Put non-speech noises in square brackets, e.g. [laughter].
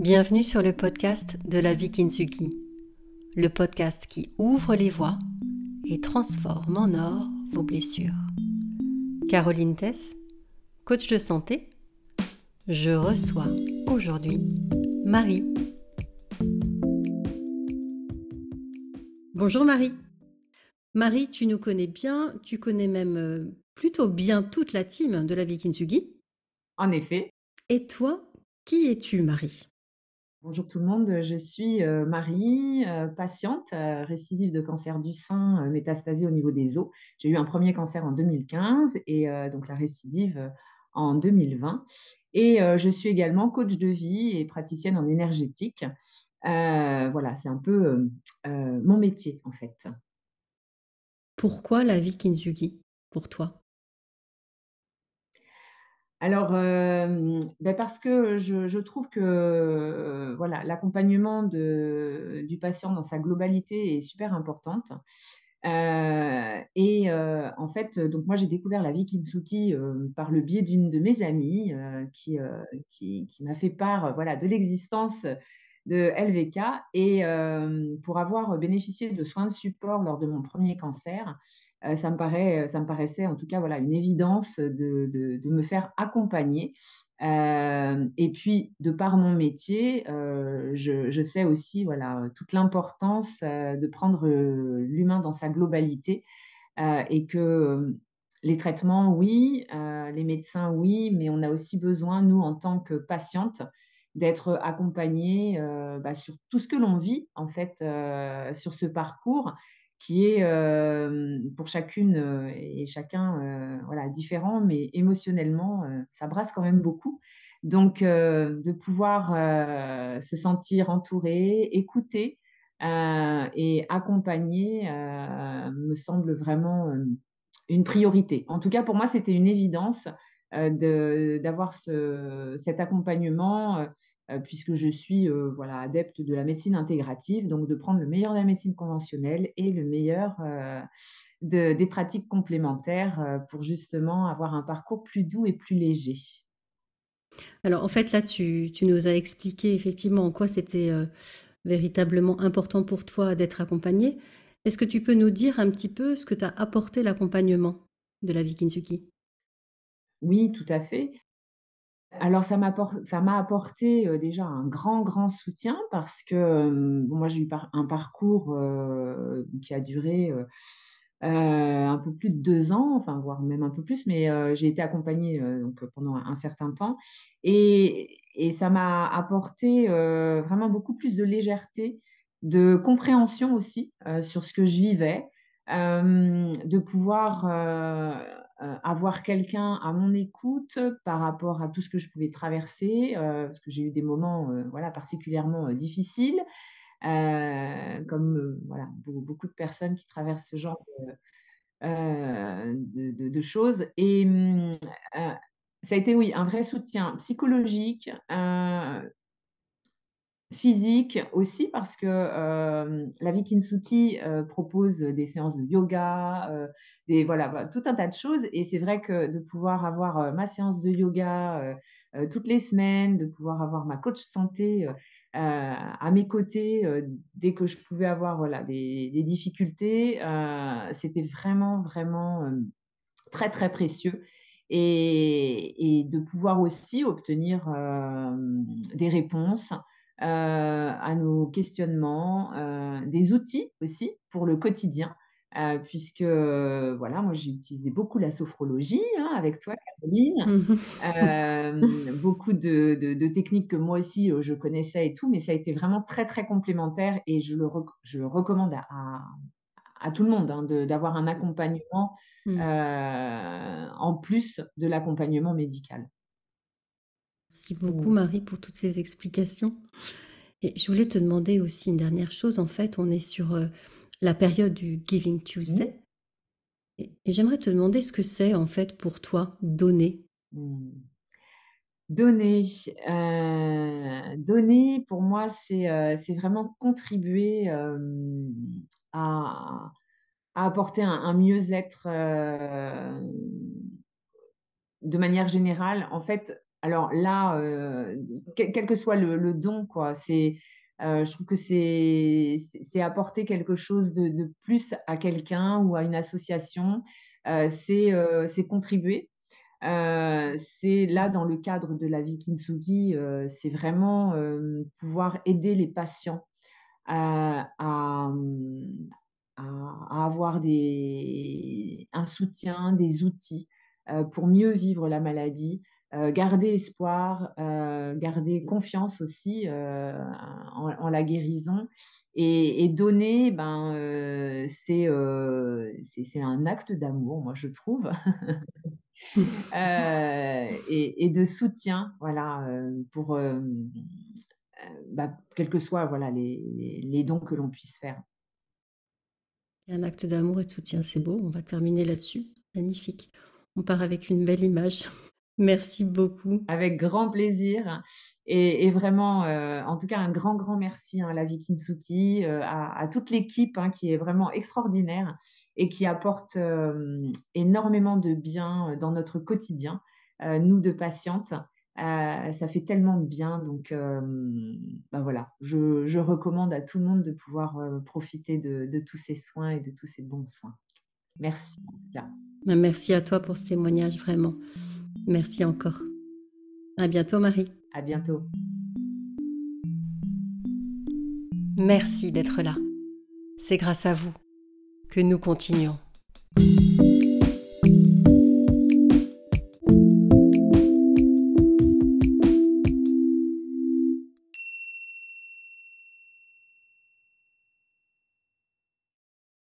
Bienvenue sur le podcast de la vie Kintsugi, le podcast qui ouvre les voies et transforme en or vos blessures. Caroline Tess, coach de santé, je reçois aujourd'hui Marie. Bonjour Marie. Marie, tu nous connais bien, tu connais même euh, plutôt bien toute la team de la vie Kintsugi. En effet. Et toi, qui es-tu Marie? Bonjour tout le monde, je suis euh, Marie, euh, patiente, euh, récidive de cancer du sein, métastasée au niveau des os. J'ai eu un premier cancer en 2015 et donc la récidive en 2020. Et je suis également coach de vie et praticienne en énergétique. voilà, c'est un peu mon métier en fait. Pourquoi la vie Kinzugi? Pour toi? Alors, euh, ben parce que je, trouve que euh, voilà, l'accompagnement du patient dans sa globalité est super importante. Euh, et en fait, donc moi j'ai découvert la vie Kintsugi par le biais d'une de mes amies qui, m'a fait part de l'existence de LVK et pour avoir bénéficié de soins de support lors de mon premier cancer, ça, me paraît, ça me paraissait en tout cas voilà, une évidence de, de, me faire accompagner. et puis, de par mon métier, je, je, sais aussi voilà, toute l'importance de prendre l'humain dans sa globalité et que les traitements, oui, les médecins, oui, mais on a aussi besoin, nous, en tant que patientes, d'être accompagné euh, bah, sur tout ce que l'on vit en fait euh, sur ce parcours qui est euh, pour chacune et chacun voilà différent mais émotionnellement ça brasse quand même beaucoup. Donc de pouvoir se sentir entouré écouté et accompagné me semble vraiment une priorité. En tout cas pour moi c'était une évidence d'avoir ce, cet accompagnement euh, puisque je suis euh, voilà, adepte de la médecine intégrative, donc de prendre le meilleur de la médecine conventionnelle et le meilleur euh, des pratiques complémentaires pour justement avoir un parcours plus doux et plus léger. Alors en fait là, tu, nous as expliqué effectivement en quoi c'était véritablement important pour toi d'être accompagné. Est-ce que tu peux nous dire un petit peu ce que t'a apporté l'accompagnement de la Vikinsuki? Oui, tout à fait. Alors ça m'a apporté déjà un grand, grand soutien parce que moi j'ai eu un parcours qui a duré un peu plus de deux ans, enfin voire même un peu plus, mais j'ai été accompagnée donc pendant un, certain temps et, ça m'a apporté vraiment beaucoup plus de légèreté, de compréhension aussi sur ce que je vivais, de pouvoir avoir quelqu'un à mon écoute par rapport à tout ce que je pouvais traverser, euh, parce que j'ai eu des moments euh, voilà, particulièrement difficiles, comme voilà, beaucoup, de personnes qui traversent ce genre de, de, choses. Et hum, ça a été, oui, un vrai soutien psychologique, physique aussi parce que euh, la Vikinsuki euh, propose des séances de yoga, euh, des voilà, tout un tas de choses et c'est vrai que de pouvoir avoir ma séance de yoga toutes les semaines, de pouvoir avoir ma coach santé à mes côtés dès que je pouvais avoir voilà des, difficultés, c'était vraiment vraiment très très précieux. Et, de pouvoir aussi obtenir des réponses euh, à nos questionnements, euh, des outils aussi pour le quotidien. Euh, puisque voilà, moi j'ai utilisé beaucoup la sophrologie hein, avec toi, Caroline, [laughs] beaucoup de, techniques que moi aussi je connaissais et tout, mais ça a été vraiment très très complémentaire et je le, je recommande à, à, tout le monde hein, d'avoir un accompagnement mmh. en plus de l'accompagnement médical. Merci beaucoup Marie pour toutes ces explications. Et je voulais te demander aussi une dernière chose. En fait, on est sur euh, la période du Giving Tuesday. Et, j'aimerais te demander ce que c'est en fait pour toi donner? Mmh. Donner, euh, donner pour moi, c'est euh, vraiment contribuer à, apporter un mieux-être de manière générale. En fait, alors là, heu, quel que soit le don quoi, c'est, heu, je trouve que c'est c'est apporter quelque chose de plus à quelqu'un ou à une association, heu, c'est, c'est contribuer. C'est là dans le cadre de la vie Kintsugi, c'est vraiment, pouvoir aider les patients à mmh, à à avoir des un soutien, des outils, pour mieux vivre la maladie, heu, garder espoir, heu, garder confiance aussi, heu, en la guérison et donner, ben, c'est, un acte d'amour, moi je trouve. [laughs] Et de soutien, voilà, pour, bah, quels que soient, voilà, les les dons que l'on puisse faire. Un acte d'amour et de soutien, c'est beau, on va terminer là-dessus. Magnifique. On part avec une belle image. Merci beaucoup. Avec grand plaisir et et vraiment, heu, en tout cas un grand, grand merci, hein, à la Vie Kintsugi, heu, à à toute l'équipe, hein, qui est vraiment extraordinaire et qui apporte, hem, énormément de bien, dans notre quotidien, nous de patientes. Ça fait tellement de bien donc bah, voilà, je je recommande à tout le monde de pouvoir, profiter de de tous ces soins et de tous ces bons soins. Merci en tout cas. Bah, merci à toi pour ce témoignage, vraiment. Merci encore. À bientôt, Marie. À bientôt. Merci d'être là. C'est grâce à vous que nous continuons.